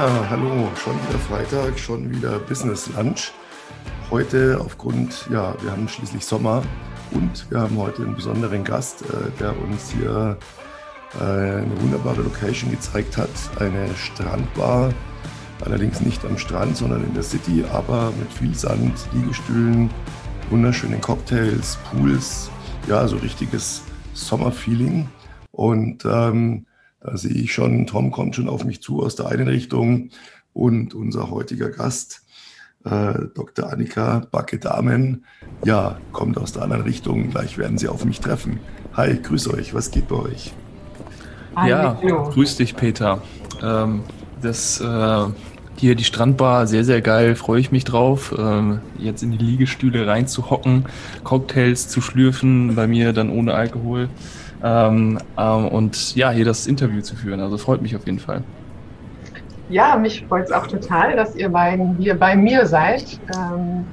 Hallo, schon wieder Freitag, schon wieder Business Lunch. Heute aufgrund, ja, wir haben schließlich Sommer und wir haben heute einen besonderen Gast, äh, der uns hier äh, eine wunderbare Location gezeigt hat. Eine Strandbar, allerdings nicht am Strand, sondern in der City, aber mit viel Sand, Liegestühlen, wunderschönen Cocktails, Pools, ja, so richtiges Sommerfeeling. Und ähm, da sehe ich schon, Tom kommt schon auf mich zu aus der einen Richtung und unser heutiger Gast, äh, Dr. Annika Backe-Damen, ja, kommt aus der anderen Richtung. Gleich werden Sie auf mich treffen. Hi, grüß euch, was geht bei euch? Ja, grüß dich, Peter. Ähm, das äh, hier die Strandbar, sehr, sehr geil, freue ich mich drauf. Ähm, jetzt in die Liegestühle reinzuhocken, Cocktails zu schlürfen, bei mir dann ohne Alkohol. Ähm, ähm, und ja, hier das Interview zu führen. Also freut mich auf jeden Fall. Ja, mich freut es auch total, dass ihr beiden hier bei mir seid. Ähm,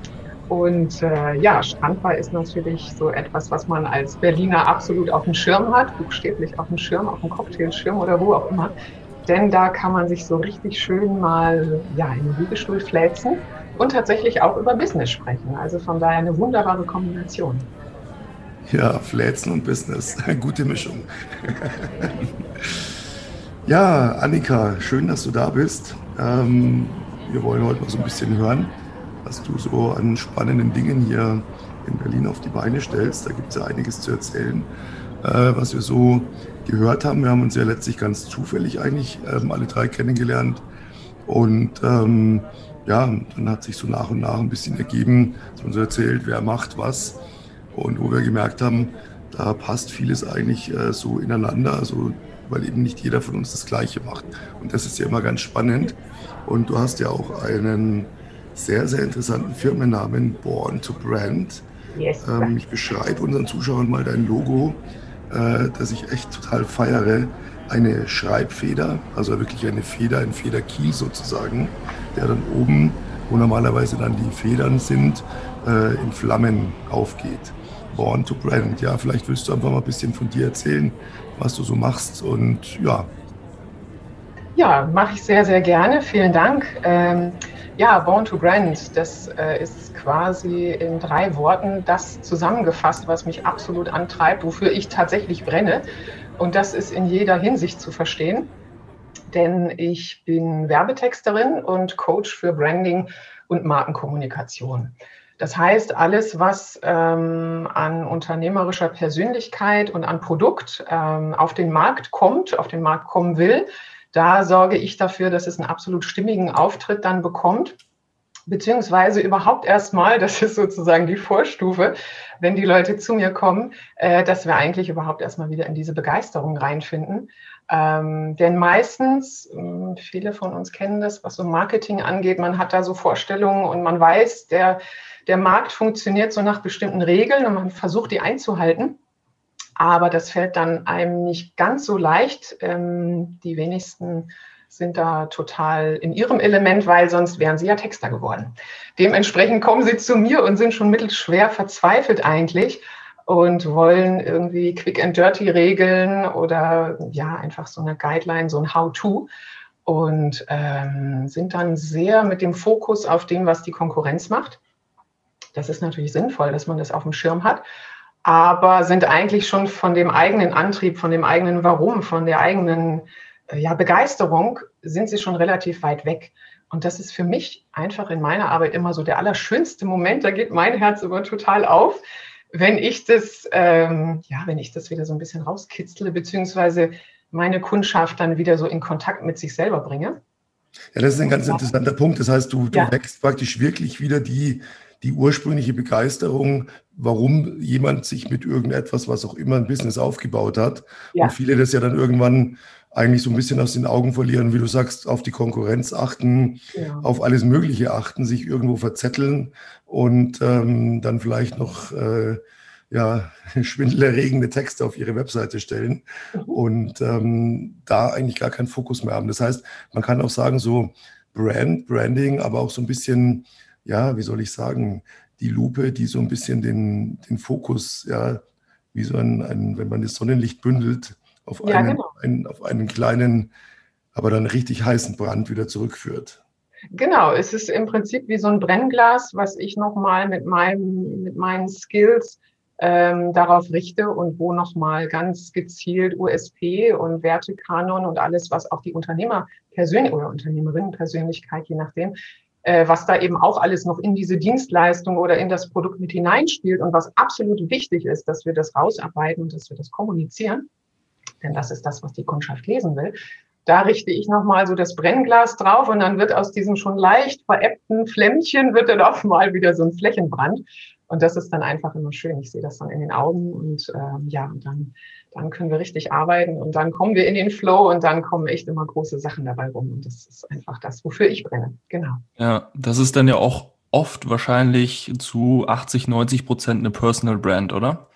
und äh, ja, Strandbar ist natürlich so etwas, was man als Berliner absolut auf dem Schirm hat, buchstäblich auf dem Schirm, auf dem Cocktailschirm oder wo auch immer. Denn da kann man sich so richtig schön mal ja, in den Liegestuhl fläzen und tatsächlich auch über Business sprechen. Also von daher eine wunderbare Kombination. Ja, Fläzen und Business. Gute Mischung. ja, Annika, schön, dass du da bist. Ähm, wir wollen heute mal so ein bisschen hören, was du so an spannenden Dingen hier in Berlin auf die Beine stellst. Da gibt es ja einiges zu erzählen, äh, was wir so gehört haben. Wir haben uns ja letztlich ganz zufällig eigentlich ähm, alle drei kennengelernt. Und ähm, ja, dann hat sich so nach und nach ein bisschen ergeben, dass man so erzählt, wer macht was. Und wo wir gemerkt haben, da passt vieles eigentlich äh, so ineinander, also, weil eben nicht jeder von uns das Gleiche macht. Und das ist ja immer ganz spannend. Und du hast ja auch einen sehr, sehr interessanten Firmennamen, Born to Brand. Yes. Ähm, ich beschreibe unseren Zuschauern mal dein Logo, äh, das ich echt total feiere. Eine Schreibfeder, also wirklich eine Feder, ein Federkiel sozusagen, der dann oben, wo normalerweise dann die Federn sind, äh, in Flammen aufgeht. Born to Brand. Ja, vielleicht willst du einfach mal ein bisschen von dir erzählen, was du so machst und ja. Ja, mache ich sehr, sehr gerne. Vielen Dank. Ähm, ja, Born to Brand, das äh, ist quasi in drei Worten das zusammengefasst, was mich absolut antreibt, wofür ich tatsächlich brenne. Und das ist in jeder Hinsicht zu verstehen. Denn ich bin Werbetexterin und Coach für Branding und Markenkommunikation. Das heißt, alles, was ähm, an unternehmerischer Persönlichkeit und an Produkt ähm, auf den Markt kommt, auf den Markt kommen will, da sorge ich dafür, dass es einen absolut stimmigen Auftritt dann bekommt. Beziehungsweise überhaupt erstmal, das ist sozusagen die Vorstufe, wenn die Leute zu mir kommen, äh, dass wir eigentlich überhaupt erstmal wieder in diese Begeisterung reinfinden. Ähm, denn meistens, äh, viele von uns kennen das, was so Marketing angeht, man hat da so Vorstellungen und man weiß, der, der Markt funktioniert so nach bestimmten Regeln und man versucht, die einzuhalten. Aber das fällt dann einem nicht ganz so leicht. Ähm, die wenigsten sind da total in ihrem Element, weil sonst wären sie ja Texter geworden. Dementsprechend kommen sie zu mir und sind schon mittelschwer verzweifelt eigentlich und wollen irgendwie Quick and Dirty Regeln oder ja, einfach so eine Guideline, so ein How-To und ähm, sind dann sehr mit dem Fokus auf dem, was die Konkurrenz macht das ist natürlich sinnvoll, dass man das auf dem Schirm hat, aber sind eigentlich schon von dem eigenen Antrieb, von dem eigenen Warum, von der eigenen äh, ja, Begeisterung, sind sie schon relativ weit weg. Und das ist für mich einfach in meiner Arbeit immer so der allerschönste Moment. Da geht mein Herz immer total auf, wenn ich das, ähm, ja, wenn ich das wieder so ein bisschen rauskitzle, beziehungsweise meine Kundschaft dann wieder so in Kontakt mit sich selber bringe. Ja, das ist ein ganz interessanter Punkt. Das heißt, du, du ja. wächst praktisch wirklich wieder die, die ursprüngliche Begeisterung, warum jemand sich mit irgendetwas, was auch immer ein Business aufgebaut hat. Ja. Und viele das ja dann irgendwann eigentlich so ein bisschen aus den Augen verlieren, wie du sagst, auf die Konkurrenz achten, ja. auf alles Mögliche achten, sich irgendwo verzetteln und ähm, dann vielleicht noch äh, ja, schwindelerregende Texte auf ihre Webseite stellen mhm. und ähm, da eigentlich gar keinen Fokus mehr haben. Das heißt, man kann auch sagen, so Brand, Branding, aber auch so ein bisschen ja, wie soll ich sagen, die Lupe, die so ein bisschen den, den Fokus, ja, wie so ein, ein, wenn man das Sonnenlicht bündelt, auf, ja, einen, genau. einen, auf einen kleinen aber dann richtig heißen Brand wieder zurückführt. Genau, es ist im Prinzip wie so ein Brennglas, was ich nochmal mit, meinem, mit meinen Skills ähm, darauf richte und wo nochmal ganz gezielt USP und Wertekanon und alles, was auch die Unternehmer persönlich oder Unternehmerinnenpersönlichkeit, je nachdem, was da eben auch alles noch in diese Dienstleistung oder in das Produkt mit hineinspielt und was absolut wichtig ist, dass wir das rausarbeiten und dass wir das kommunizieren. Denn das ist das, was die Kundschaft lesen will. Da richte ich nochmal so das Brennglas drauf und dann wird aus diesem schon leicht veräppten Flämmchen wird dann auch mal wieder so ein Flächenbrand. Und das ist dann einfach immer schön. Ich sehe das dann in den Augen und ähm, ja, und dann, dann können wir richtig arbeiten und dann kommen wir in den Flow und dann kommen echt immer große Sachen dabei rum. Und das ist einfach das, wofür ich brenne. Genau. Ja, das ist dann ja auch oft wahrscheinlich zu 80, 90 Prozent eine Personal Brand, oder?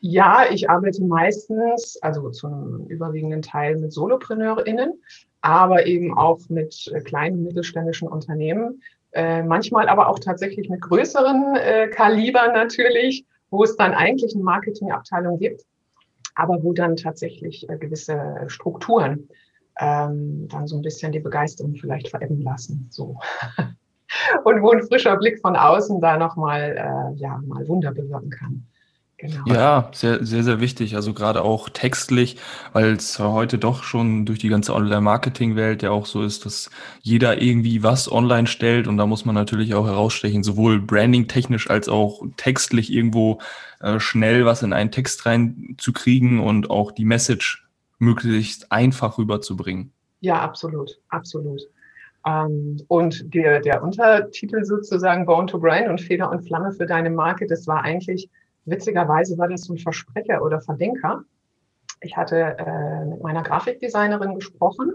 Ja, ich arbeite meistens, also zum überwiegenden Teil mit SolopreneurInnen, aber eben auch mit äh, kleinen mittelständischen Unternehmen. Äh, manchmal aber auch tatsächlich mit größeren äh, Kalibern natürlich, wo es dann eigentlich eine Marketingabteilung gibt, aber wo dann tatsächlich äh, gewisse Strukturen ähm, dann so ein bisschen die Begeisterung vielleicht verebben lassen. So. Und wo ein frischer Blick von außen da nochmal äh, ja, mal Wunder bewirken kann. Genau. Ja, sehr, sehr, sehr wichtig. Also gerade auch textlich, weil es heute doch schon durch die ganze Online-Marketing-Welt ja auch so ist, dass jeder irgendwie was online stellt und da muss man natürlich auch herausstechen, sowohl branding-technisch als auch textlich irgendwo äh, schnell was in einen Text reinzukriegen und auch die Message möglichst einfach rüberzubringen. Ja, absolut, absolut. Ähm, und der, der Untertitel sozusagen Born to Grind und Feder und Flamme für deine Marke, das war eigentlich witzigerweise war das so ein Versprecher oder Verdenker. Ich hatte äh, mit meiner Grafikdesignerin gesprochen,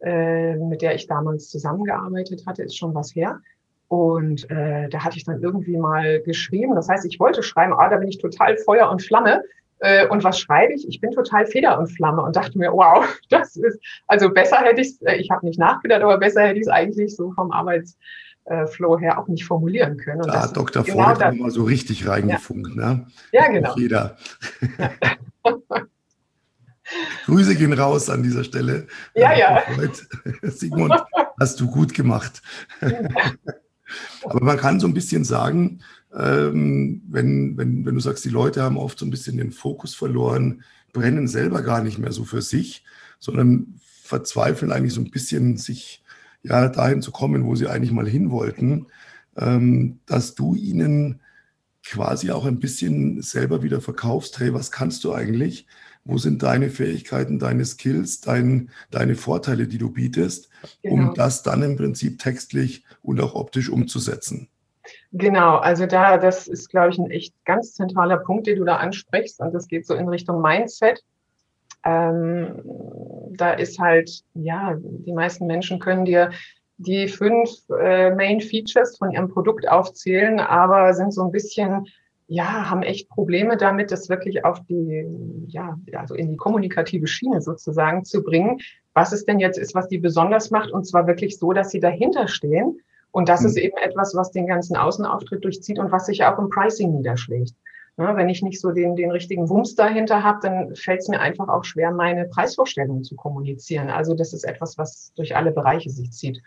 äh, mit der ich damals zusammengearbeitet hatte, ist schon was her. Und äh, da hatte ich dann irgendwie mal geschrieben. Das heißt, ich wollte schreiben, ah, da bin ich total Feuer und Flamme. Äh, und was schreibe ich? Ich bin total Feder und Flamme und dachte mir, wow, das ist, also besser hätte ich es, äh, ich habe nicht nachgedacht, aber besser hätte ich es eigentlich so vom Arbeits, äh, Flow her auch nicht formulieren können. Und da hat Dr. Genau Freud mal so richtig reingefunkt. Ja, ne? ja genau. Jeder. Grüße gehen raus an dieser Stelle. Ja, ja. Sigmund, hast du gut gemacht. Aber man kann so ein bisschen sagen, ähm, wenn, wenn, wenn du sagst, die Leute haben oft so ein bisschen den Fokus verloren, brennen selber gar nicht mehr so für sich, sondern verzweifeln eigentlich so ein bisschen sich ja, dahin zu kommen, wo sie eigentlich mal hin wollten, ähm, dass du ihnen quasi auch ein bisschen selber wieder verkaufst, hey, was kannst du eigentlich? Wo sind deine Fähigkeiten, deine Skills, dein, deine Vorteile, die du bietest, genau. um das dann im Prinzip textlich und auch optisch umzusetzen? Genau, also da, das ist, glaube ich, ein echt ganz zentraler Punkt, den du da ansprichst. Und das geht so in Richtung Mindset. Ähm, da ist halt, ja, die meisten Menschen können dir die fünf äh, Main Features von ihrem Produkt aufzählen, aber sind so ein bisschen, ja, haben echt Probleme damit, das wirklich auf die, ja, also in die kommunikative Schiene sozusagen zu bringen, was es denn jetzt ist, was die besonders macht, und zwar wirklich so, dass sie dahinter stehen. Und das mhm. ist eben etwas, was den ganzen Außenauftritt durchzieht und was sich auch im Pricing niederschlägt. Ja, wenn ich nicht so den, den richtigen Wumms dahinter habe, dann fällt es mir einfach auch schwer, meine Preisvorstellungen zu kommunizieren. Also das ist etwas, was durch alle Bereiche sich zieht.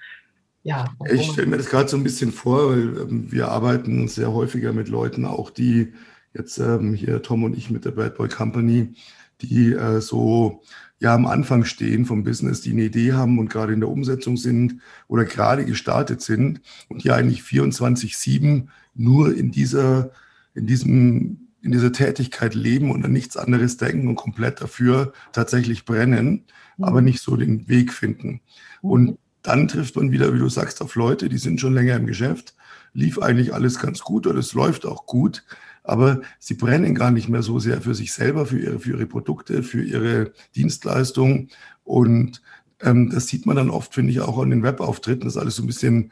Ja, ich stelle mir das gerade so ein bisschen vor, weil ähm, wir arbeiten sehr häufiger mit Leuten, auch die jetzt ähm, hier Tom und ich mit der Bad Boy Company, die äh, so ja am Anfang stehen vom Business, die eine Idee haben und gerade in der Umsetzung sind oder gerade gestartet sind und die eigentlich 24/7 nur in dieser in diesem in dieser Tätigkeit leben und an nichts anderes denken und komplett dafür tatsächlich brennen, mhm. aber nicht so den Weg finden. Mhm. Und dann trifft man wieder, wie du sagst, auf Leute, die sind schon länger im Geschäft, lief eigentlich alles ganz gut oder es läuft auch gut, aber sie brennen gar nicht mehr so sehr für sich selber, für ihre, für ihre Produkte, für ihre Dienstleistungen. Und ähm, das sieht man dann oft, finde ich, auch an den Webauftritten, dass alles so ein bisschen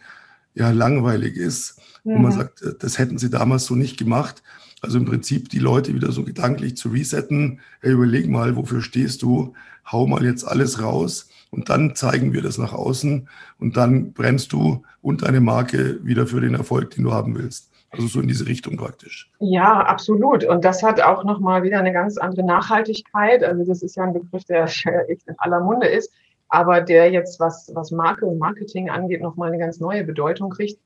ja, langweilig ist, mhm. wo man mhm. sagt, äh, das hätten sie damals so nicht gemacht. Also im Prinzip die Leute wieder so gedanklich zu resetten. Hey, überleg mal, wofür stehst du? Hau mal jetzt alles raus und dann zeigen wir das nach außen und dann brennst du und deine Marke wieder für den Erfolg, den du haben willst. Also so in diese Richtung praktisch. Ja, absolut. Und das hat auch nochmal wieder eine ganz andere Nachhaltigkeit. Also das ist ja ein Begriff, der echt in aller Munde ist. Aber der jetzt, was, was Marke und Marketing angeht, nochmal eine ganz neue Bedeutung kriegt.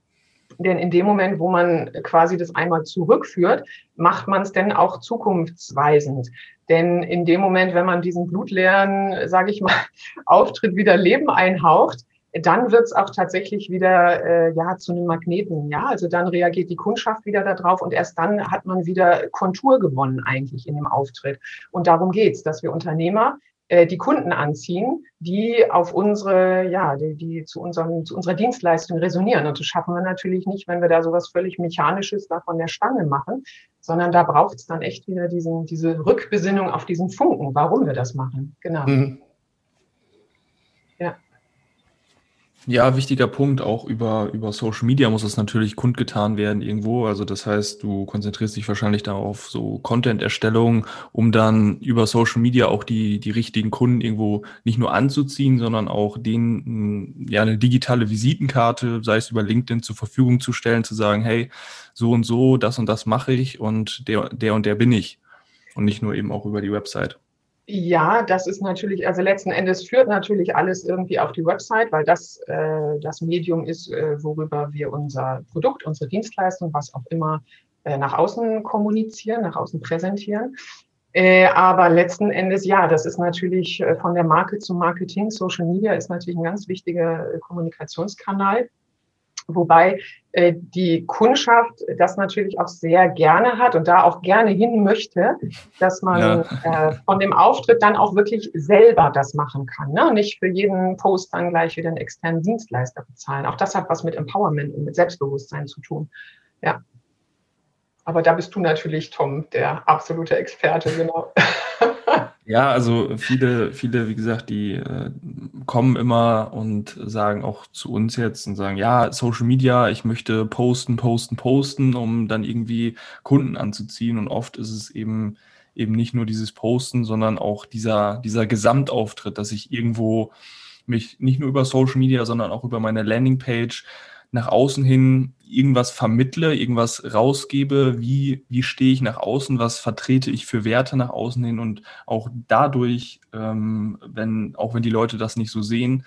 Denn in dem Moment, wo man quasi das einmal zurückführt, macht man es denn auch zukunftsweisend. Denn in dem Moment, wenn man diesen blutleeren, sage ich mal, Auftritt wieder Leben einhaucht, dann wird es auch tatsächlich wieder äh, ja zu einem Magneten. Ja, also dann reagiert die Kundschaft wieder darauf und erst dann hat man wieder Kontur gewonnen eigentlich in dem Auftritt. Und darum geht's, dass wir Unternehmer äh, die Kunden anziehen, die auf unsere, ja, die, die zu, unserem, zu unserer Dienstleistung resonieren. Und das schaffen wir natürlich nicht, wenn wir da sowas völlig Mechanisches da von der Stange machen, sondern da braucht es dann echt wieder diesen, diese Rückbesinnung auf diesen Funken, warum wir das machen. Genau. Mhm. Ja, wichtiger Punkt. Auch über, über Social Media muss es natürlich kundgetan werden irgendwo. Also das heißt, du konzentrierst dich wahrscheinlich darauf, so Content-Erstellung, um dann über Social Media auch die, die richtigen Kunden irgendwo nicht nur anzuziehen, sondern auch denen ja eine digitale Visitenkarte, sei es über LinkedIn, zur Verfügung zu stellen, zu sagen, hey, so und so, das und das mache ich und der, der und der bin ich. Und nicht nur eben auch über die Website. Ja, das ist natürlich, also letzten Endes führt natürlich alles irgendwie auf die Website, weil das äh, das Medium ist, äh, worüber wir unser Produkt, unsere Dienstleistung, was auch immer äh, nach außen kommunizieren, nach außen präsentieren. Äh, aber letzten Endes, ja, das ist natürlich äh, von der Marke zum Marketing. Social Media ist natürlich ein ganz wichtiger äh, Kommunikationskanal. Wobei äh, die Kundschaft das natürlich auch sehr gerne hat und da auch gerne hin möchte, dass man ja. äh, von dem Auftritt dann auch wirklich selber das machen kann. Ne? Nicht für jeden Post dann gleich wieder einen externen Dienstleister bezahlen. Auch das hat was mit Empowerment und mit Selbstbewusstsein zu tun. Ja. Aber da bist du natürlich, Tom, der absolute Experte, genau. Ja, also viele, viele, wie gesagt, die äh, kommen immer und sagen auch zu uns jetzt und sagen, ja, Social Media, ich möchte posten, posten, posten, um dann irgendwie Kunden anzuziehen. Und oft ist es eben eben nicht nur dieses Posten, sondern auch dieser, dieser Gesamtauftritt, dass ich irgendwo mich nicht nur über Social Media, sondern auch über meine Landingpage nach außen hin irgendwas vermittle, irgendwas rausgebe, wie, wie stehe ich nach außen, was vertrete ich für Werte nach außen hin? Und auch dadurch, ähm, wenn, auch wenn die Leute das nicht so sehen,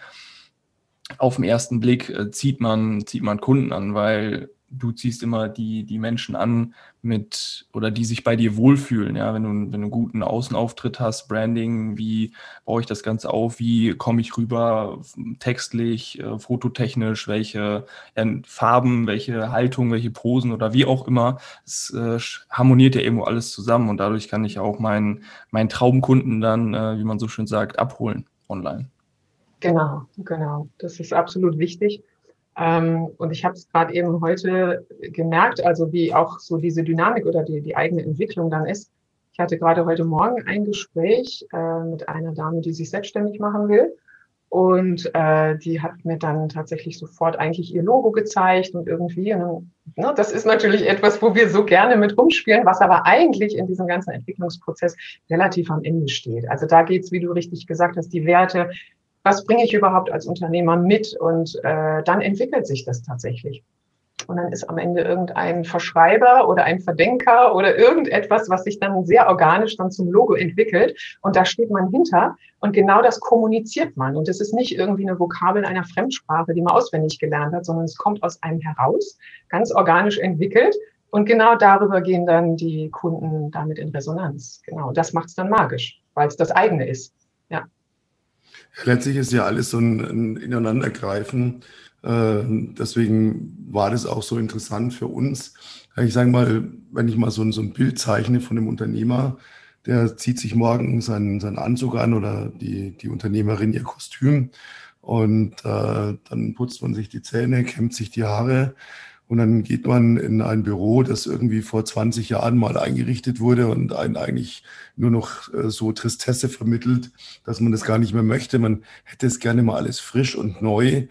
auf den ersten Blick äh, zieht man, zieht man Kunden an, weil du ziehst immer die, die Menschen an mit oder die sich bei dir wohlfühlen. Ja, wenn du, wenn du einen guten Außenauftritt hast, Branding, wie baue ich das Ganze auf, wie komme ich rüber, textlich, äh, fototechnisch, welche ja, Farben, welche Haltung, welche Posen oder wie auch immer. Es äh, harmoniert ja irgendwo alles zusammen und dadurch kann ich auch meinen, meinen Traumkunden dann, äh, wie man so schön sagt, abholen online. Genau, genau. Das ist absolut wichtig. Ähm, und ich habe es gerade eben heute gemerkt, also wie auch so diese Dynamik oder die, die eigene Entwicklung dann ist. Ich hatte gerade heute Morgen ein Gespräch äh, mit einer Dame, die sich selbstständig machen will. Und äh, die hat mir dann tatsächlich sofort eigentlich ihr Logo gezeigt und irgendwie, und, ne, das ist natürlich etwas, wo wir so gerne mit rumspielen, was aber eigentlich in diesem ganzen Entwicklungsprozess relativ am Ende steht. Also da geht's, wie du richtig gesagt hast, die Werte, was bringe ich überhaupt als Unternehmer mit? Und äh, dann entwickelt sich das tatsächlich. Und dann ist am Ende irgendein Verschreiber oder ein Verdenker oder irgendetwas, was sich dann sehr organisch dann zum Logo entwickelt. Und da steht man hinter. Und genau das kommuniziert man. Und es ist nicht irgendwie eine Vokabel einer Fremdsprache, die man auswendig gelernt hat, sondern es kommt aus einem heraus, ganz organisch entwickelt. Und genau darüber gehen dann die Kunden damit in Resonanz. Genau. Und das macht es dann magisch, weil es das eigene ist. Ja. Letztlich ist ja alles so ein, ein Ineinandergreifen. Äh, deswegen war das auch so interessant für uns. Ich sage mal, wenn ich mal so ein, so ein Bild zeichne von einem Unternehmer, der zieht sich morgen seinen, seinen Anzug an oder die, die Unternehmerin ihr Kostüm und äh, dann putzt man sich die Zähne, kämmt sich die Haare und dann geht man in ein Büro, das irgendwie vor 20 Jahren mal eingerichtet wurde und einen eigentlich nur noch äh, so Tristesse vermittelt, dass man das gar nicht mehr möchte. Man hätte es gerne mal alles frisch und neu.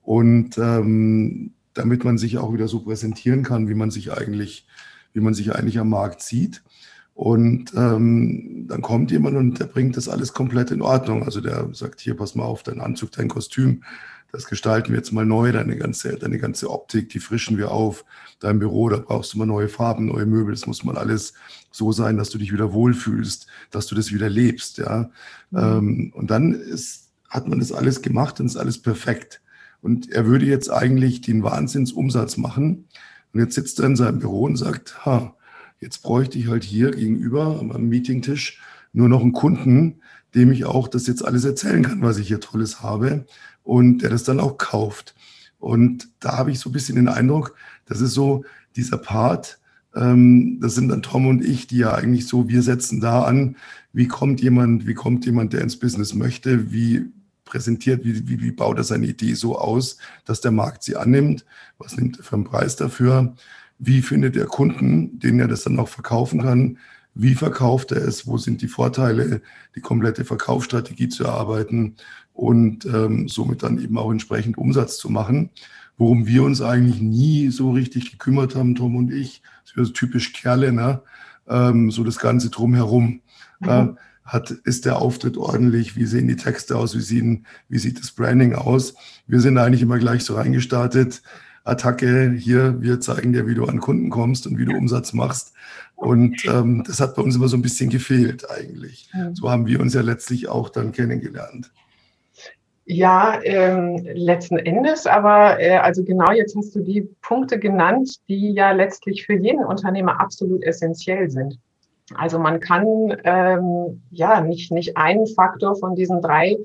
Und ähm, damit man sich auch wieder so präsentieren kann, wie man sich eigentlich, wie man sich eigentlich am Markt sieht. Und ähm, dann kommt jemand und der bringt das alles komplett in Ordnung. Also der sagt, hier, pass mal auf, dein Anzug, dein Kostüm, das gestalten wir jetzt mal neu, deine ganze, deine ganze Optik, die frischen wir auf. Dein Büro, da brauchst du mal neue Farben, neue Möbel. Das muss mal alles so sein, dass du dich wieder wohlfühlst, dass du das wieder lebst. Ja? Mhm. Ähm, und dann ist hat man das alles gemacht und ist alles perfekt. Und er würde jetzt eigentlich den Wahnsinnsumsatz machen. Und jetzt sitzt er in seinem Büro und sagt, ha, jetzt bräuchte ich halt hier gegenüber am Meetingtisch nur noch einen Kunden, dem ich auch das jetzt alles erzählen kann, was ich hier Tolles habe und der das dann auch kauft. Und da habe ich so ein bisschen den Eindruck, das ist so dieser Part, ähm, das sind dann Tom und ich, die ja eigentlich so, wir setzen da an, wie kommt jemand, wie kommt jemand, der ins Business möchte, wie präsentiert, wie, wie, wie baut er seine Idee so aus, dass der Markt sie annimmt, was nimmt er für einen Preis dafür, wie findet er Kunden, denen er das dann auch verkaufen kann, wie verkauft er es, wo sind die Vorteile, die komplette Verkaufsstrategie zu erarbeiten und ähm, somit dann eben auch entsprechend Umsatz zu machen. Worum wir uns eigentlich nie so richtig gekümmert haben, Tom und ich, so typisch Kerle, ne? Ähm, so das Ganze drumherum. Mhm. Äh, hat, ist der Auftritt ordentlich? Wie sehen die Texte aus? Wie, sehen, wie sieht das Branding aus? Wir sind eigentlich immer gleich so reingestartet. Attacke, hier, wir zeigen dir, wie du an Kunden kommst und wie du Umsatz machst. Und ähm, das hat bei uns immer so ein bisschen gefehlt eigentlich. So haben wir uns ja letztlich auch dann kennengelernt. Ja, ähm, letzten Endes, aber äh, also genau jetzt hast du die Punkte genannt, die ja letztlich für jeden Unternehmer absolut essentiell sind. Also man kann ähm, ja nicht, nicht einen Faktor von diesen drei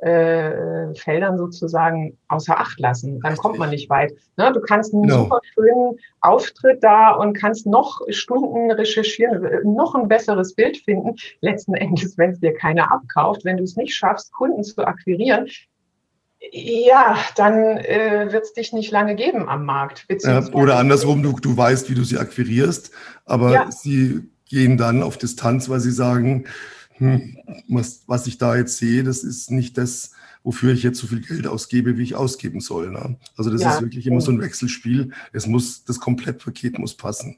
äh, Feldern sozusagen außer Acht lassen. Dann kommt man nicht weit. Ne? Du kannst einen no. super schönen Auftritt da und kannst noch Stunden recherchieren, noch ein besseres Bild finden. Letzten Endes, wenn es dir keiner abkauft, wenn du es nicht schaffst, Kunden zu akquirieren, ja, dann äh, wird es dich nicht lange geben am Markt. Ja, oder andersrum, du, du weißt, wie du sie akquirierst, aber ja. sie gehen dann auf Distanz, weil sie sagen, hm, was, was ich da jetzt sehe, das ist nicht das, wofür ich jetzt so viel Geld ausgebe, wie ich ausgeben soll. Ne? Also das ja, ist wirklich immer so ein Wechselspiel. Es muss, das Komplettpaket muss passen.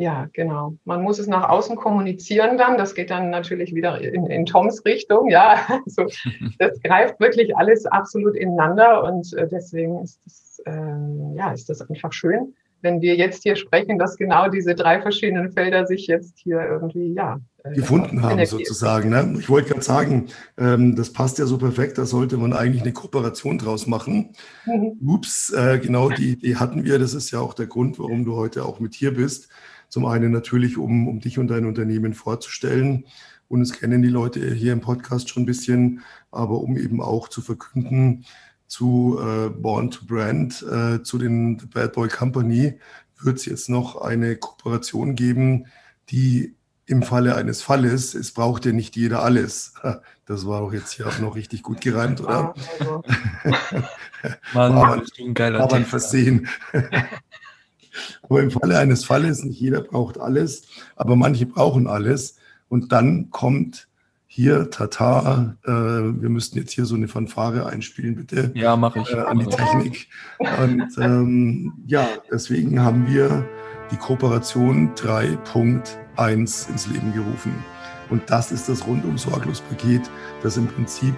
Ja, genau. Man muss es nach außen kommunizieren dann. Das geht dann natürlich wieder in, in Toms Richtung. Ja, also das greift wirklich alles absolut ineinander und äh, deswegen ist das, äh, ja, ist das einfach schön, wenn wir jetzt hier sprechen, dass genau diese drei verschiedenen Felder sich jetzt hier irgendwie, ja, äh, gefunden haben sozusagen. Ne? Ich wollte gerade sagen, ähm, das passt ja so perfekt, da sollte man eigentlich eine Kooperation draus machen. Mhm. Ups, äh, genau die Idee hatten wir. Das ist ja auch der Grund, warum du heute auch mit hier bist. Zum einen natürlich, um, um dich und dein Unternehmen vorzustellen. Und es kennen die Leute hier im Podcast schon ein bisschen, aber um eben auch zu verkünden zu äh, Born to Brand, äh, zu den The Bad Boy Company, wird es jetzt noch eine Kooperation geben, die im Falle eines Falles, es braucht ja nicht jeder alles. Das war doch jetzt hier auch noch richtig gut gereimt, oder? Also. Mann, war man, ein geiler war man versehen. Aber im Falle eines Falles, nicht jeder braucht alles, aber manche brauchen alles. Und dann kommt hier, Tata, äh, wir müssten jetzt hier so eine Fanfare einspielen, bitte. Ja, mache ich. Äh, an die Technik. Und ähm, ja, deswegen haben wir die Kooperation 3.1 ins Leben gerufen. Und das ist das rundum sorglos Paket, das im Prinzip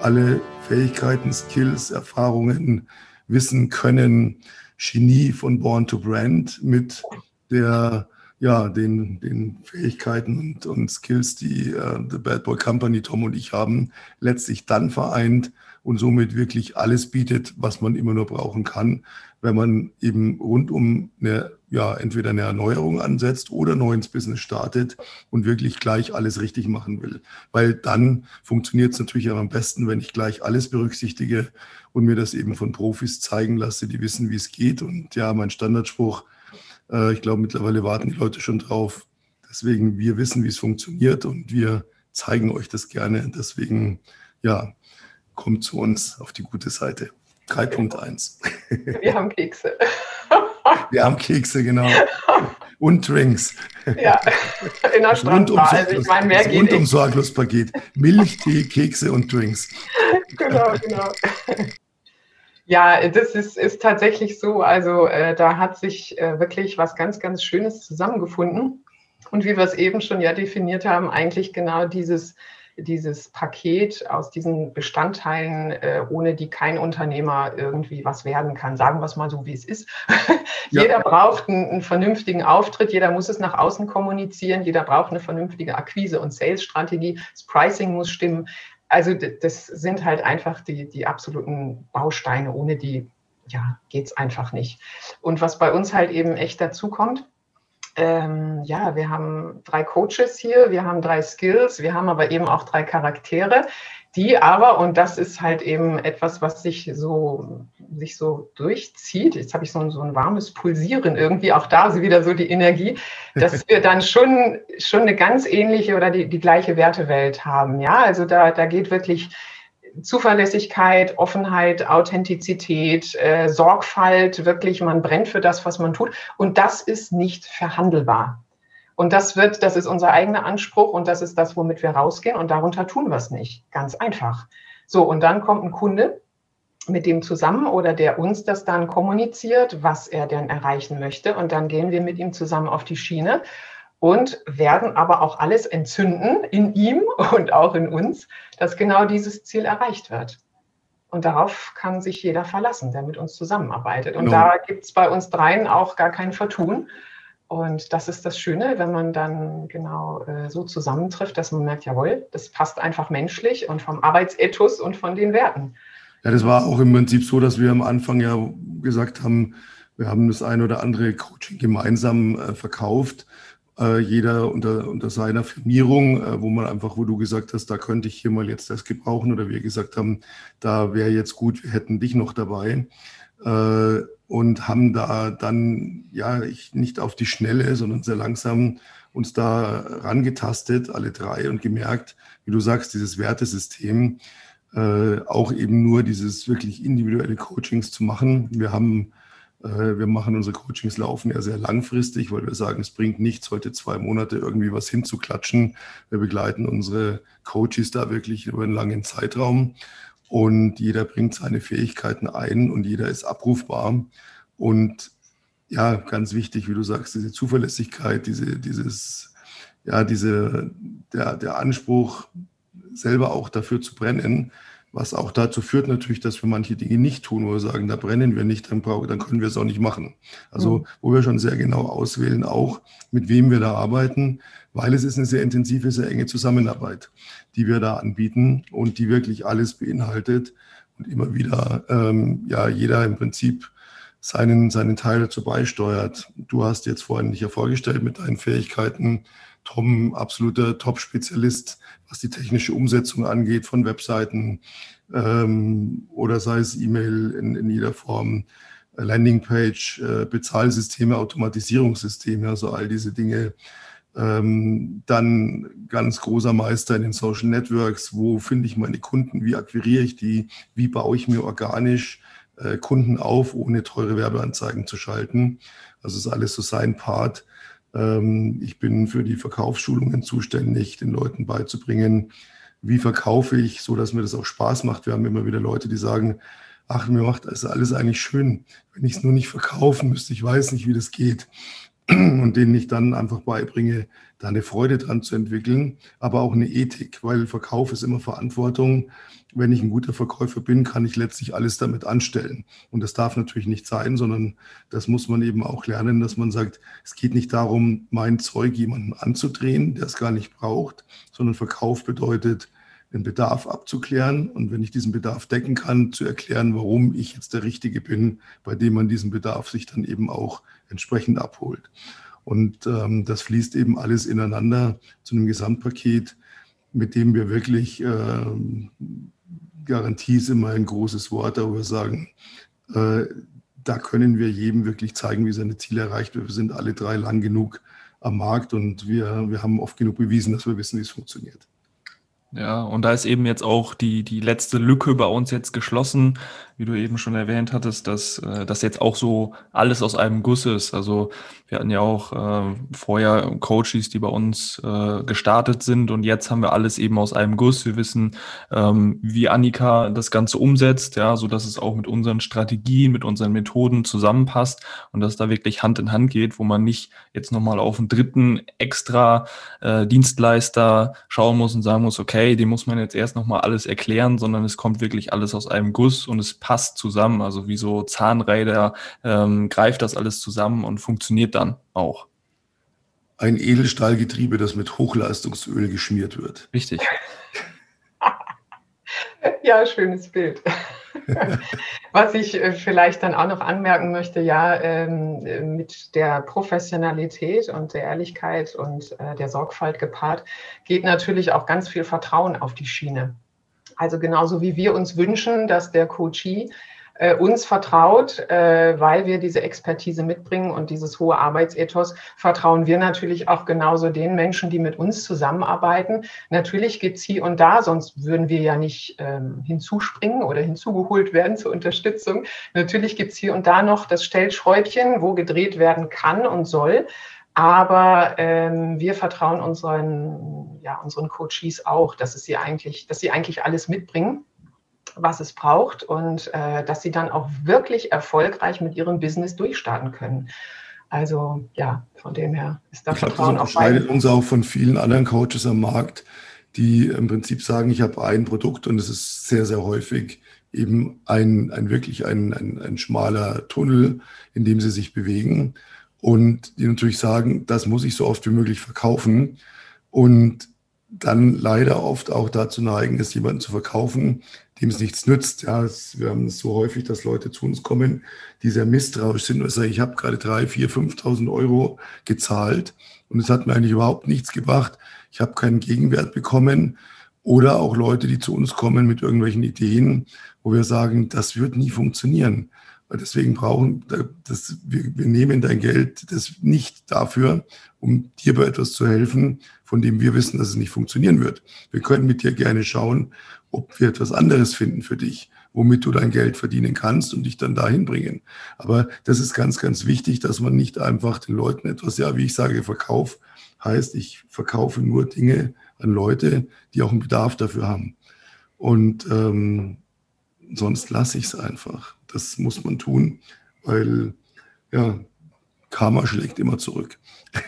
alle Fähigkeiten, Skills, Erfahrungen, Wissen, Können, Genie von Born to Brand mit der ja, den, den Fähigkeiten und, und Skills, die äh, The Bad Boy Company, Tom und ich haben, letztlich dann vereint und somit wirklich alles bietet, was man immer nur brauchen kann, wenn man eben rund um eine, ja, entweder eine Erneuerung ansetzt oder neu ins Business startet und wirklich gleich alles richtig machen will. Weil dann funktioniert es natürlich am besten, wenn ich gleich alles berücksichtige und mir das eben von Profis zeigen lasse, die wissen, wie es geht. Und ja, mein Standardspruch, äh, ich glaube, mittlerweile warten die Leute schon drauf. Deswegen, wir wissen, wie es funktioniert und wir zeigen euch das gerne. Deswegen, ja, kommt zu uns auf die gute Seite. 3.1. Wir haben Kekse. Wir haben Kekse, genau. Und Drinks. Ja, in der Rundum also ich meine, mehr geht Rundum sorglos Paket. Milch, Tee, Kekse und Drinks. Genau, genau. Ja, das ist, ist tatsächlich so. Also äh, da hat sich äh, wirklich was ganz, ganz Schönes zusammengefunden. Und wie wir es eben schon ja definiert haben, eigentlich genau dieses, dieses Paket aus diesen Bestandteilen, äh, ohne die kein Unternehmer irgendwie was werden kann. Sagen wir es mal so, wie es ist. Ja. Jeder braucht einen, einen, vernünftigen Auftritt, jeder muss es nach außen kommunizieren, jeder braucht eine vernünftige Akquise- und Sales-Strategie, das Pricing muss stimmen. also das sind halt einfach die, die absoluten Bausteine, ohne die ja, geht es einfach nicht. Und was bei uns halt eben echt dazu kommt, ähm, ja, wir haben drei Coaches hier, wir haben drei Skills, wir haben aber eben auch drei Charaktere, die aber, und das ist halt eben etwas, was sich so, sich so durchzieht, jetzt habe ich so ein, so ein warmes Pulsieren irgendwie, auch da ist wieder so die Energie, dass wir dann schon, schon eine ganz ähnliche oder die, die gleiche Wertewelt haben. Ja, also da, da geht wirklich Zuverlässigkeit, Offenheit, Authentizität, äh, Sorgfalt, wirklich, man brennt für das, was man tut. Und das ist nicht verhandelbar. Und das wird, das ist unser eigener Anspruch und das ist das, womit wir rausgehen und darunter tun wir es nicht. Ganz einfach. So, und dann kommt ein Kunde mit dem zusammen oder der uns das dann kommuniziert, was er denn erreichen möchte. Und dann gehen wir mit ihm zusammen auf die Schiene und werden aber auch alles entzünden in ihm und auch in uns, dass genau dieses Ziel erreicht wird. Und darauf kann sich jeder verlassen, der mit uns zusammenarbeitet. Und genau. da gibt es bei uns dreien auch gar kein Vertun. Und das ist das Schöne, wenn man dann genau äh, so zusammentrifft, dass man merkt, jawohl, das passt einfach menschlich und vom Arbeitsethos und von den Werten. Ja, das war auch im Prinzip so, dass wir am Anfang ja gesagt haben, wir haben das ein oder andere Coaching gemeinsam äh, verkauft äh, jeder unter, unter seiner Firmierung, äh, wo man einfach, wo du gesagt hast, da könnte ich hier mal jetzt das gebrauchen oder wir gesagt haben, da wäre jetzt gut, wir hätten dich noch dabei. Äh, und haben da dann, ja, ich nicht auf die Schnelle, sondern sehr langsam uns da rangetastet, alle drei, und gemerkt, wie du sagst, dieses Wertesystem, äh, auch eben nur dieses wirklich individuelle Coachings zu machen. Wir haben wir machen unsere Coachings laufen ja sehr langfristig, weil wir sagen, es bringt nichts, heute zwei Monate irgendwie was hinzuklatschen. Wir begleiten unsere Coaches da wirklich über einen langen Zeitraum und jeder bringt seine Fähigkeiten ein und jeder ist abrufbar. Und ja, ganz wichtig, wie du sagst, diese Zuverlässigkeit, diese, dieses, ja, diese, der, der Anspruch, selber auch dafür zu brennen, was auch dazu führt natürlich, dass wir manche Dinge nicht tun, wo wir sagen, da brennen wir nicht, dann, brauchen, dann können wir es auch nicht machen. Also mhm. wo wir schon sehr genau auswählen, auch mit wem wir da arbeiten, weil es ist eine sehr intensive, sehr enge Zusammenarbeit, die wir da anbieten und die wirklich alles beinhaltet und immer wieder ähm, ja jeder im Prinzip seinen, seinen Teil dazu beisteuert. Du hast jetzt vorhin dich ja vorgestellt mit deinen Fähigkeiten, Tom, absoluter Top-Spezialist, was die technische Umsetzung angeht von Webseiten ähm, oder sei es E-Mail in, in jeder Form, äh, Landingpage, äh, Bezahlsysteme, Automatisierungssysteme, also all diese Dinge. Ähm, dann ganz großer Meister in den Social Networks. Wo finde ich meine Kunden? Wie akquiriere ich die? Wie baue ich mir organisch äh, Kunden auf, ohne teure Werbeanzeigen zu schalten? Also ist alles so sein Part. Ähm, ich bin für die Verkaufsschulungen zuständig, den Leuten beizubringen, wie verkaufe ich, so dass mir das auch Spaß macht. Wir haben immer wieder Leute, die sagen, ach, mir macht das alles eigentlich schön. Wenn ich es nur nicht verkaufen müsste, ich weiß nicht, wie das geht. Und denen ich dann einfach beibringe, da eine Freude dran zu entwickeln, aber auch eine Ethik, weil Verkauf ist immer Verantwortung. Wenn ich ein guter Verkäufer bin, kann ich letztlich alles damit anstellen. Und das darf natürlich nicht sein, sondern das muss man eben auch lernen, dass man sagt, es geht nicht darum, mein Zeug jemandem anzudrehen, der es gar nicht braucht, sondern Verkauf bedeutet, den Bedarf abzuklären und wenn ich diesen Bedarf decken kann, zu erklären, warum ich jetzt der Richtige bin, bei dem man diesen Bedarf sich dann eben auch entsprechend abholt. Und ähm, das fließt eben alles ineinander zu einem Gesamtpaket, mit dem wir wirklich, äh, Garantie ist immer ein großes Wort, aber sagen, äh, da können wir jedem wirklich zeigen, wie seine Ziele erreicht wird. Wir sind alle drei lang genug am Markt und wir, wir haben oft genug bewiesen, dass wir wissen, wie es funktioniert. Ja, und da ist eben jetzt auch die, die letzte Lücke bei uns jetzt geschlossen, wie du eben schon erwähnt hattest, dass äh, das jetzt auch so alles aus einem Guss ist. Also wir hatten ja auch äh, vorher Coaches, die bei uns äh, gestartet sind und jetzt haben wir alles eben aus einem Guss. Wir wissen, ähm, wie Annika das Ganze umsetzt, ja, so dass es auch mit unseren Strategien, mit unseren Methoden zusammenpasst und dass da wirklich Hand in Hand geht, wo man nicht jetzt nochmal auf einen dritten extra äh, Dienstleister schauen muss und sagen muss, okay, dem muss man jetzt erst nochmal alles erklären, sondern es kommt wirklich alles aus einem Guss und es passt zusammen. Also wie so Zahnräder ähm, greift das alles zusammen und funktioniert dann auch. Ein Edelstahlgetriebe, das mit Hochleistungsöl geschmiert wird. Richtig. Ja, schönes Bild. Was ich äh, vielleicht dann auch noch anmerken möchte, ja, ähm, mit der Professionalität und der Ehrlichkeit und äh, der Sorgfalt gepaart, geht natürlich auch ganz viel Vertrauen auf die Schiene. Also genauso wie wir uns wünschen, dass der Coachee äh, uns vertraut, äh, weil wir diese Expertise mitbringen und dieses hohe Arbeitsethos, vertrauen wir natürlich auch genauso den Menschen, die mit uns zusammenarbeiten. Natürlich gibt es hier und da, sonst würden wir ja nicht ähm, hinzuspringen oder hinzugeholt werden zur Unterstützung. Natürlich gibt es hier und da noch das Stellschräubchen, wo gedreht werden kann und soll. Aber ähm, wir vertrauen unseren, ja, unseren Coaches auch, dass, es sie eigentlich, dass sie eigentlich alles mitbringen was es braucht und äh, dass sie dann auch wirklich erfolgreich mit ihrem Business durchstarten können. Also ja, von dem her ist da ich Vertrauen glaube, das unterscheidet uns auch von vielen anderen Coaches am Markt, die im Prinzip sagen, ich habe ein Produkt und es ist sehr, sehr häufig eben ein, ein wirklich ein, ein, ein schmaler Tunnel, in dem sie sich bewegen und die natürlich sagen, das muss ich so oft wie möglich verkaufen und dann leider oft auch dazu neigen, es jemanden zu verkaufen, dem es nichts nützt. Ja, wir haben es so häufig, dass Leute zu uns kommen, die sehr misstrauisch sind und sagen, ich habe gerade drei, vier, 5.000 Euro gezahlt und es hat mir eigentlich überhaupt nichts gebracht. Ich habe keinen Gegenwert bekommen. Oder auch Leute, die zu uns kommen mit irgendwelchen Ideen, wo wir sagen, das wird nie funktionieren. Deswegen brauchen, das, wir, wir nehmen dein Geld das nicht dafür, um dir bei etwas zu helfen, von dem wir wissen, dass es nicht funktionieren wird. Wir können mit dir gerne schauen, ob wir etwas anderes finden für dich, womit du dein Geld verdienen kannst und dich dann dahin bringen. Aber das ist ganz, ganz wichtig, dass man nicht einfach den Leuten etwas, ja, wie ich sage, Verkauf heißt, ich verkaufe nur Dinge an Leute, die auch einen Bedarf dafür haben. Und ähm, sonst lasse ich es einfach. Das muss man tun, weil ja, Karma schlägt immer zurück.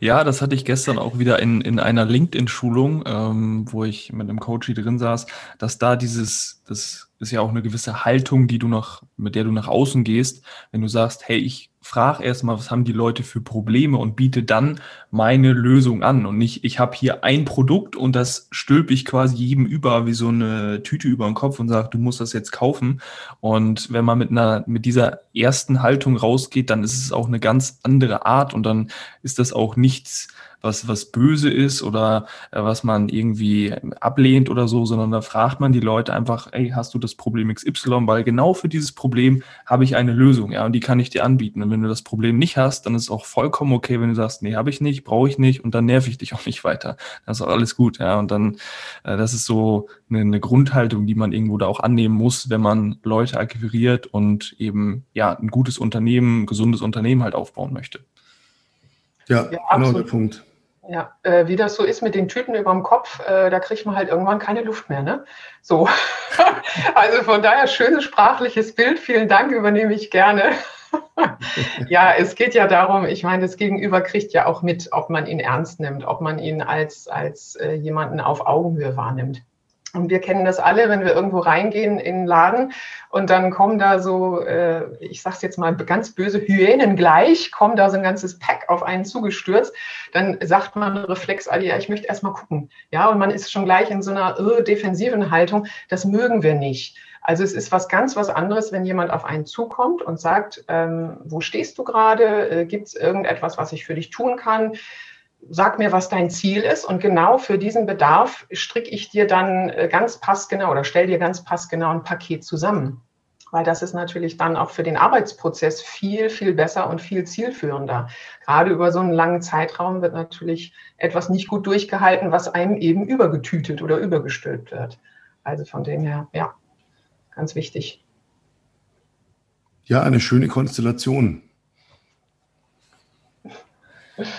Ja, das hatte ich gestern auch wieder in, in einer LinkedIn-Schulung, ähm, wo ich mit einem Coach drin saß, dass da dieses, das ist ja auch eine gewisse Haltung, die du noch, mit der du nach außen gehst, wenn du sagst, hey, ich frage erstmal, was haben die Leute für Probleme und biete dann meine Lösung an und nicht, ich habe hier ein Produkt und das stülpe ich quasi jedem über wie so eine Tüte über den Kopf und sage, du musst das jetzt kaufen. Und wenn man mit einer, mit dieser ersten Haltung rausgeht, dann ist es auch eine ganz andere Art und dann ist das auch nichts, was, was böse ist oder äh, was man irgendwie ablehnt oder so, sondern da fragt man die Leute einfach, ey, hast du das Problem XY? Weil genau für dieses Problem habe ich eine Lösung, ja, und die kann ich dir anbieten. Und wenn du das Problem nicht hast, dann ist es auch vollkommen okay, wenn du sagst, nee, habe ich nicht, brauche ich nicht und dann nerv ich dich auch nicht weiter. Das ist auch alles gut, ja. Und dann, äh, das ist so eine, eine Grundhaltung, die man irgendwo da auch annehmen muss, wenn man Leute akquiriert und eben ja ein gutes Unternehmen, ein gesundes Unternehmen halt aufbauen möchte. Ja, ja genau der Punkt. Ja, äh, wie das so ist mit den Tüten über dem Kopf, äh, da kriegt man halt irgendwann keine Luft mehr. Ne? So. also von daher schönes sprachliches Bild. Vielen Dank, übernehme ich gerne. Ja, es geht ja darum, ich meine, das Gegenüber kriegt ja auch mit, ob man ihn ernst nimmt, ob man ihn als, als äh, jemanden auf Augenhöhe wahrnimmt. Und wir kennen das alle, wenn wir irgendwo reingehen in den Laden und dann kommen da so, äh, ich sag's jetzt mal ganz böse, Hyänen gleich, kommen da so ein ganzes Pack auf einen zugestürzt, dann sagt man Reflex, ja, ich möchte erst mal gucken. Ja, und man ist schon gleich in so einer äh, defensiven Haltung, das mögen wir nicht. Also es ist was ganz was anderes, wenn jemand auf einen zukommt und sagt, ähm, wo stehst du gerade? Äh, Gibt es irgendetwas, was ich für dich tun kann? sag mir, was dein Ziel ist und genau für diesen Bedarf stricke ich dir dann äh, ganz passgenau oder stell dir ganz passgenau ein Paket zusammen. Weil das ist natürlich dann auch für den Arbeitsprozess viel, viel besser und viel zielführender. Gerade über so einen langen Zeitraum wird natürlich etwas nicht gut durchgehalten, was einem eben übergetütet oder übergestülpt wird. Also von dem her, ja, ganz wichtig. Ja, eine schöne Konstellation.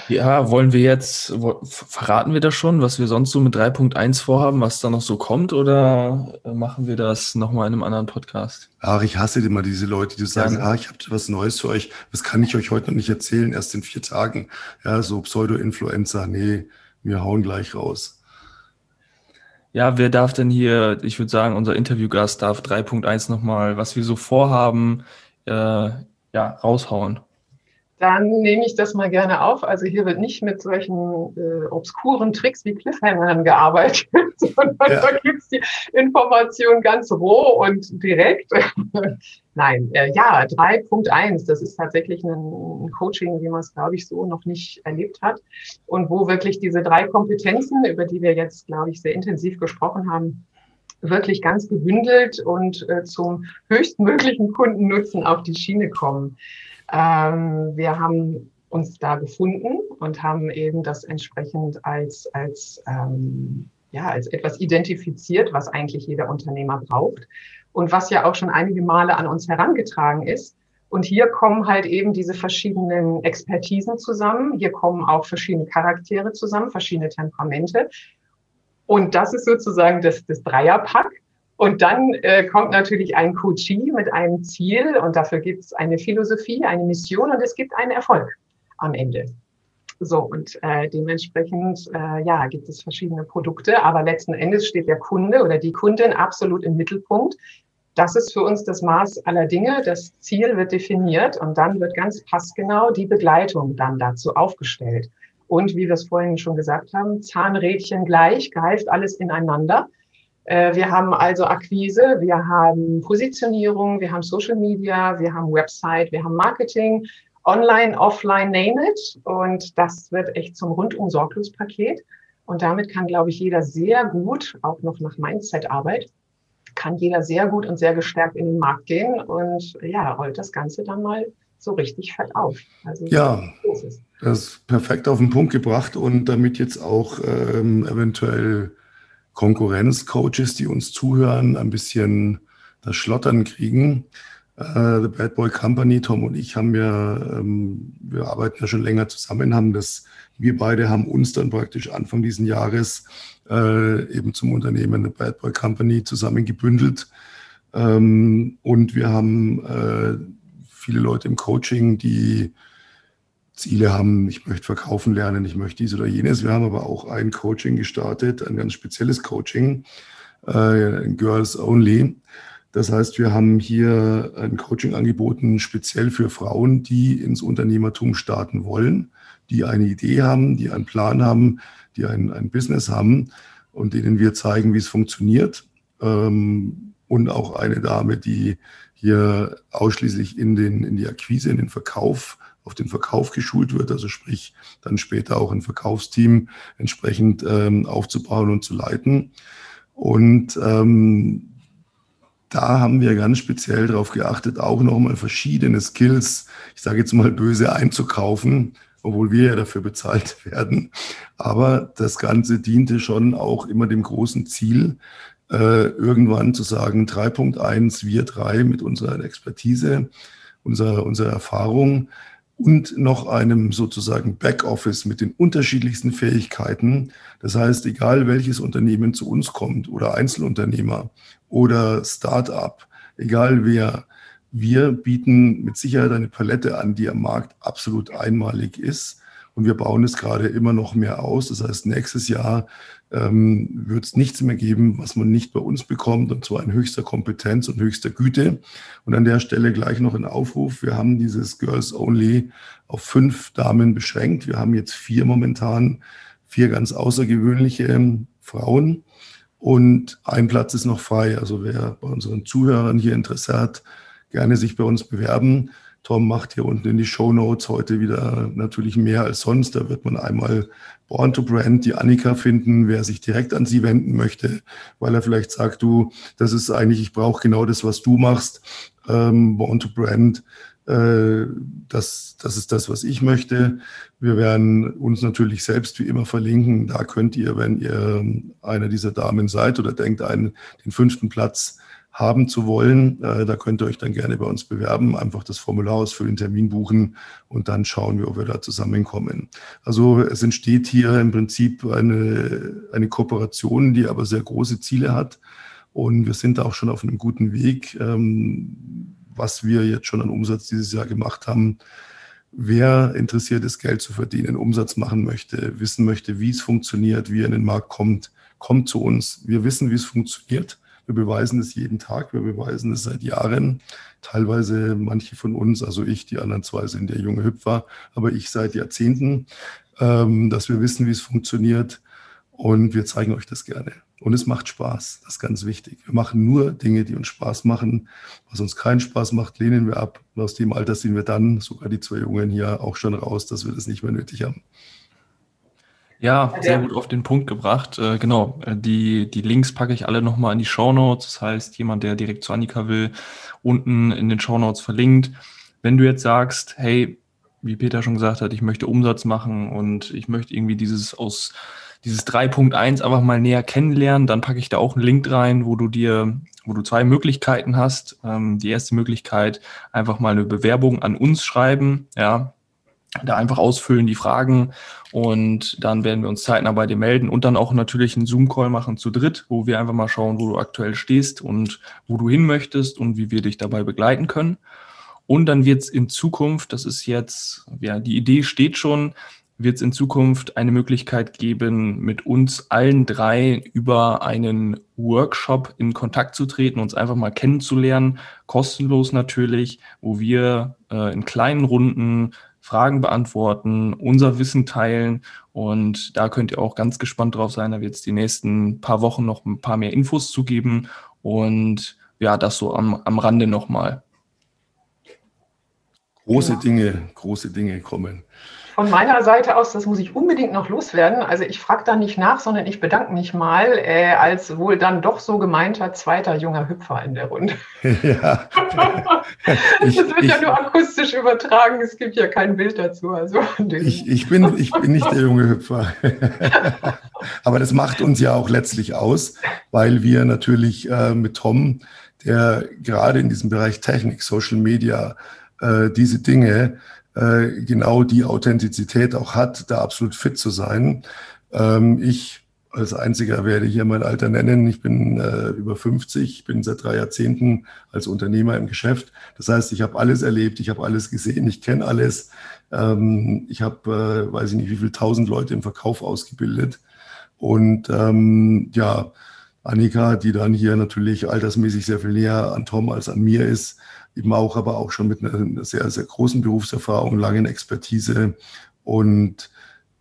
Ja, wollen wir jetzt, verraten wir das schon, was wir sonst so mit 3.1 vorhaben, was da noch so kommt, oder machen wir das nochmal in einem anderen Podcast? Ach, ich hasse immer diese Leute, die sagen, ja. ah, ich habe was Neues für euch, das kann ich euch heute noch nicht erzählen, erst in vier Tagen. Ja, so Pseudo-Influencer, nee, wir hauen gleich raus. Ja, wer darf denn hier, ich würde sagen, unser Interviewgast darf 3.1 nochmal, was wir so vorhaben, äh, ja, raushauen. Dann nehme ich das mal gerne auf. Also hier wird nicht mit solchen äh, obskuren Tricks wie Cliffhangern gearbeitet, sondern ja. da gibt es die Information ganz roh und direkt. Nein, äh, ja, 3.1, das ist tatsächlich ein, ein Coaching, wie man es, glaube ich, so noch nicht erlebt hat. Und wo wirklich diese drei Kompetenzen, über die wir jetzt, glaube ich, sehr intensiv gesprochen haben, wirklich ganz gebündelt und äh, zum höchstmöglichen Kundennutzen auf die Schiene kommen. Ähm, wir haben uns da gefunden und haben eben das entsprechend als, als, ähm, ja, als etwas identifiziert, was eigentlich jeder Unternehmer braucht und was ja auch schon einige Male an uns herangetragen ist. Und hier kommen halt eben diese verschiedenen Expertisen zusammen. Hier kommen auch verschiedene Charaktere zusammen, verschiedene Temperamente. Und das ist sozusagen das, das Dreierpack. Und dann äh, kommt natürlich ein Coachie mit einem Ziel und dafür gibt es eine Philosophie, eine Mission und es gibt einen Erfolg am Ende. So, und äh, dementsprechend äh, ja, gibt es verschiedene Produkte, aber letzten Endes steht der Kunde oder die Kundin absolut im Mittelpunkt. Das ist für uns das Maß aller Dinge. Das Ziel wird definiert und dann wird ganz passgenau die Begleitung dann dazu aufgestellt. Und wie wir es vorhin schon gesagt haben, Zahnrädchen gleich, greift alles ineinander. Äh, wir haben also Akquise, wir haben Positionierung, wir haben Social Media, wir haben Website, wir haben Marketing, Online, Offline, name it. Und das wird echt zum rundum sorglos Paket. Und damit kann, glaube ich, jeder sehr gut, auch noch nach Mindset-Arbeit, kann jeder sehr gut und sehr gestärkt in den Markt gehen und ja, rollt das Ganze dann mal so richtig fett auf. Also, ja, das ist perfekt auf den Punkt gebracht und damit jetzt auch ähm, eventuell Konkurrenzcoaches, die uns zuhören, ein bisschen das Schlottern kriegen. Uh, The Bad Boy Company, Tom und ich haben ja, ähm, wir arbeiten ja schon länger zusammen, haben das, wir beide haben uns dann praktisch Anfang diesen Jahres äh, eben zum Unternehmen The Bad Boy Company zusammengebündelt. Ähm, und wir haben äh, viele Leute im Coaching, die Ziele haben, ich möchte verkaufen lernen, ich möchte dies oder jenes. Wir haben aber auch ein Coaching gestartet, ein ganz spezielles Coaching, äh, Girls Only. Das heißt, wir haben hier ein Coaching angeboten, speziell für Frauen, die ins Unternehmertum starten wollen, die eine Idee haben, die einen Plan haben, die ein, ein Business haben und denen wir zeigen, wie es funktioniert. Ähm, und auch eine Dame, die hier ausschließlich in, den, in die Akquise, in den Verkauf auf den Verkauf geschult wird, also sprich dann später auch ein Verkaufsteam entsprechend ähm, aufzubauen und zu leiten. Und ähm, da haben wir ganz speziell darauf geachtet, auch nochmal verschiedene Skills, ich sage jetzt mal böse, einzukaufen, obwohl wir ja dafür bezahlt werden. Aber das Ganze diente schon auch immer dem großen Ziel, äh, irgendwann zu sagen, 3.1, wir drei mit unserer Expertise, unserer, unserer Erfahrung und noch einem sozusagen Backoffice mit den unterschiedlichsten Fähigkeiten. Das heißt, egal welches Unternehmen zu uns kommt oder Einzelunternehmer oder Start-up, egal wer, wir bieten mit Sicherheit eine Palette an, die am Markt absolut einmalig ist. Und wir bauen es gerade immer noch mehr aus. Das heißt, nächstes Jahr ähm, wird es nichts mehr geben, was man nicht bei uns bekommt, und zwar in höchster Kompetenz und höchster Güte. Und an der Stelle gleich noch ein Aufruf. Wir haben dieses Girls Only auf fünf Damen beschränkt. Wir haben jetzt vier momentan, vier ganz außergewöhnliche Frauen. Und ein Platz ist noch frei. Also wer bei unseren Zuhörern hier Interesse hat, gerne sich bei uns bewerben. Tom macht hier unten in die Show Notes heute wieder natürlich mehr als sonst. Da wird man einmal Born to Brand, die Annika finden, wer sich direkt an sie wenden möchte, weil er vielleicht sagt, du, das ist eigentlich, ich brauche genau das, was du machst. Ähm, Born to Brand, äh, das, das ist das, was ich möchte. Wir werden uns natürlich selbst wie immer verlinken. Da könnt ihr, wenn ihr einer dieser Damen seid oder denkt, einen, den fünften Platz haben zu wollen, äh, da könnt ihr euch dann gerne bei uns bewerben, einfach das Formular ausfüllen, Termin buchen und dann schauen wir, ob wir da zusammenkommen. Also es entsteht hier im Prinzip eine, eine Kooperation, die aber sehr große Ziele hat und wir sind auch schon auf einem guten Weg, ähm, was wir jetzt schon an Umsatz dieses Jahr gemacht haben. Wer interessiert ist, Geld zu verdienen, Umsatz machen möchte, wissen möchte, wie es funktioniert, wie er in den Markt kommt, kommt zu uns. Wir wissen, wie es funktioniert Wir beweisen es jeden Tag, wir beweisen es seit Jahren. Teilweise manche von uns, also ich, die anderen zwei sind der junge Hüpfer, aber ich seit Jahrzehnten, ähm, dass wir wissen, wie es funktioniert. Und wir zeigen euch das gerne. Und es macht Spaß. Das ist ganz wichtig. Wir machen nur Dinge, die uns Spaß machen. Was uns keinen Spaß macht, lehnen wir ab. Und aus dem Alter sind wir dann, sogar die zwei Jungen hier, auch schon raus, dass wir das nicht mehr nötig haben. Ja, sehr gut auf den Punkt gebracht. Äh, genau, äh, die, die Links packe ich alle nochmal in die Show Notes. Das heißt, jemand, der direkt zu Annika will, unten in den Show Notes verlinkt. Wenn du jetzt sagst, hey, wie Peter schon gesagt hat, ich möchte Umsatz machen und ich möchte irgendwie dieses aus dieses 3.1 einfach mal näher kennenlernen, dann packe ich da auch einen Link rein, wo du dir, wo du zwei Möglichkeiten hast. Ähm, die erste Möglichkeit, einfach mal eine Bewerbung an uns schreiben, ja, da einfach ausfüllen die Fragen und dann werden wir uns zeitnah bei dir melden und dann auch natürlich einen Zoom-Call machen zu dritt, wo wir einfach mal schauen, wo du aktuell stehst und wo du hin möchtest und wie wir dich dabei begleiten können. Und dann wird es in Zukunft, das ist jetzt, ja, die Idee steht schon, wird es in Zukunft eine Möglichkeit geben, mit uns allen drei über einen Workshop in Kontakt zu treten, uns einfach mal kennenzulernen, kostenlos natürlich, wo wir äh, in kleinen Runden Fragen beantworten, unser Wissen teilen und da könnt ihr auch ganz gespannt drauf sein. Da wird es die nächsten paar Wochen noch ein paar mehr Infos zu geben und ja, das so am, am Rande nochmal. Große Dinge, große Dinge kommen. Von meiner Seite aus, das muss ich unbedingt noch loswerden. Also ich frage da nicht nach, sondern ich bedanke mich mal äh, als wohl dann doch so gemeinter zweiter junger Hüpfer in der Runde. Ja. das wird ich, ja nur akustisch übertragen, es gibt ja kein Bild dazu. Also ich, ich, bin, ich bin nicht der junge Hüpfer. Aber das macht uns ja auch letztlich aus, weil wir natürlich äh, mit Tom, der gerade in diesem Bereich Technik, Social Media, äh, diese Dinge äh, genau die Authentizität auch hat, da absolut fit zu sein. Ähm, ich als einziger werde hier mein Alter nennen. Ich bin äh, über 50, bin seit drei Jahrzehnten als Unternehmer im Geschäft. Das heißt, ich habe alles erlebt, ich habe alles gesehen, ich kenne alles. Ähm, ich habe, äh, weiß ich nicht, wie viele tausend Leute im Verkauf ausgebildet. Und ähm, ja, Annika, die dann hier natürlich altersmäßig sehr viel näher an Tom als an mir ist, eben auch, aber auch schon mit einer sehr, sehr großen Berufserfahrung, langen Expertise und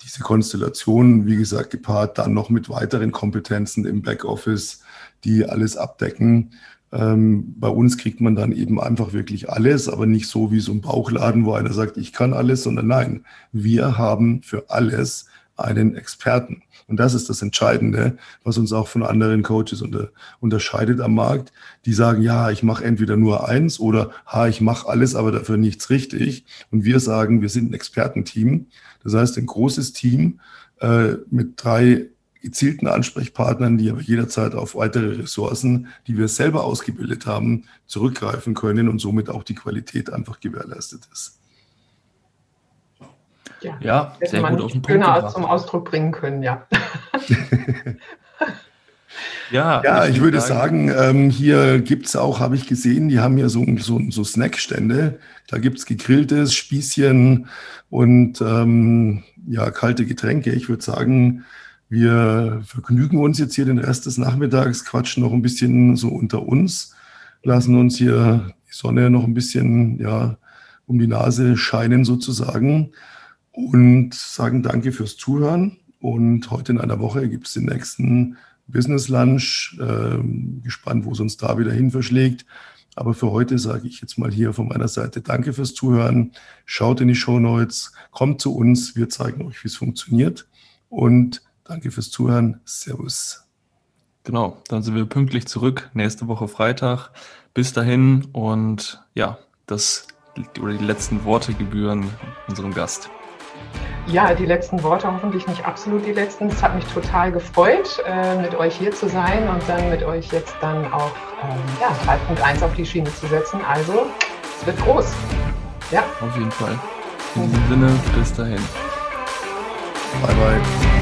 diese Konstellation, wie gesagt, gepaart dann noch mit weiteren Kompetenzen im Backoffice, die alles abdecken. Ähm, bei uns kriegt man dann eben einfach wirklich alles, aber nicht so wie so ein Bauchladen, wo einer sagt, ich kann alles, sondern nein, wir haben für alles einen Experten. Und das ist das Entscheidende, was uns auch von anderen Coaches unter, unterscheidet am Markt. Die sagen, ja, ich mache entweder nur eins oder ha, ich mache alles, aber dafür nichts richtig. Und wir sagen, wir sind ein Expertenteam. Das heißt, ein großes Team äh, mit drei gezielten Ansprechpartnern, die aber jederzeit auf weitere Ressourcen, die wir selber ausgebildet haben, zurückgreifen können und somit auch die Qualität einfach gewährleistet ist ja, ja sehr gut auf den Punkt gebracht. zum Ausdruck bringen können, ja. ja, ja, ich, ich würde sagen, ähm, hier gibt es auch, habe ich gesehen, die haben hier so, so, so Snackstände. Da gibt es gegrilltes, Spießchen und ähm, ja, kalte Getränke. Ich würde sagen, wir vergnügen uns jetzt hier den Rest des Nachmittags, quatschen noch ein bisschen so unter uns, lassen uns hier die Sonne noch ein bisschen ja, um die Nase scheinen sozusagen und sagen danke fürs Zuhören. Und heute in einer Woche gibt es den nächsten Business Lunch. Ähm, gespannt, wo es uns da wieder hin verschlägt. Aber für heute sage ich jetzt mal hier von meiner Seite Danke fürs Zuhören. Schaut in die Show Notes, kommt zu uns. Wir zeigen euch, wie es funktioniert. Und danke fürs Zuhören. Servus. Genau, dann sind wir pünktlich zurück. Nächste Woche Freitag. Bis dahin und ja, das oder die letzten Worte gebühren unserem Gast. Ja, die letzten Worte, hoffentlich nicht absolut die letzten. Es hat mich total gefreut, äh, mit euch hier zu sein und dann mit euch jetzt dann auch ähm, ja, 3.1 auf die Schiene zu setzen. Also, es wird groß. Ja. Auf jeden Fall. In diesem Sinne, bis dahin. Bye, bye.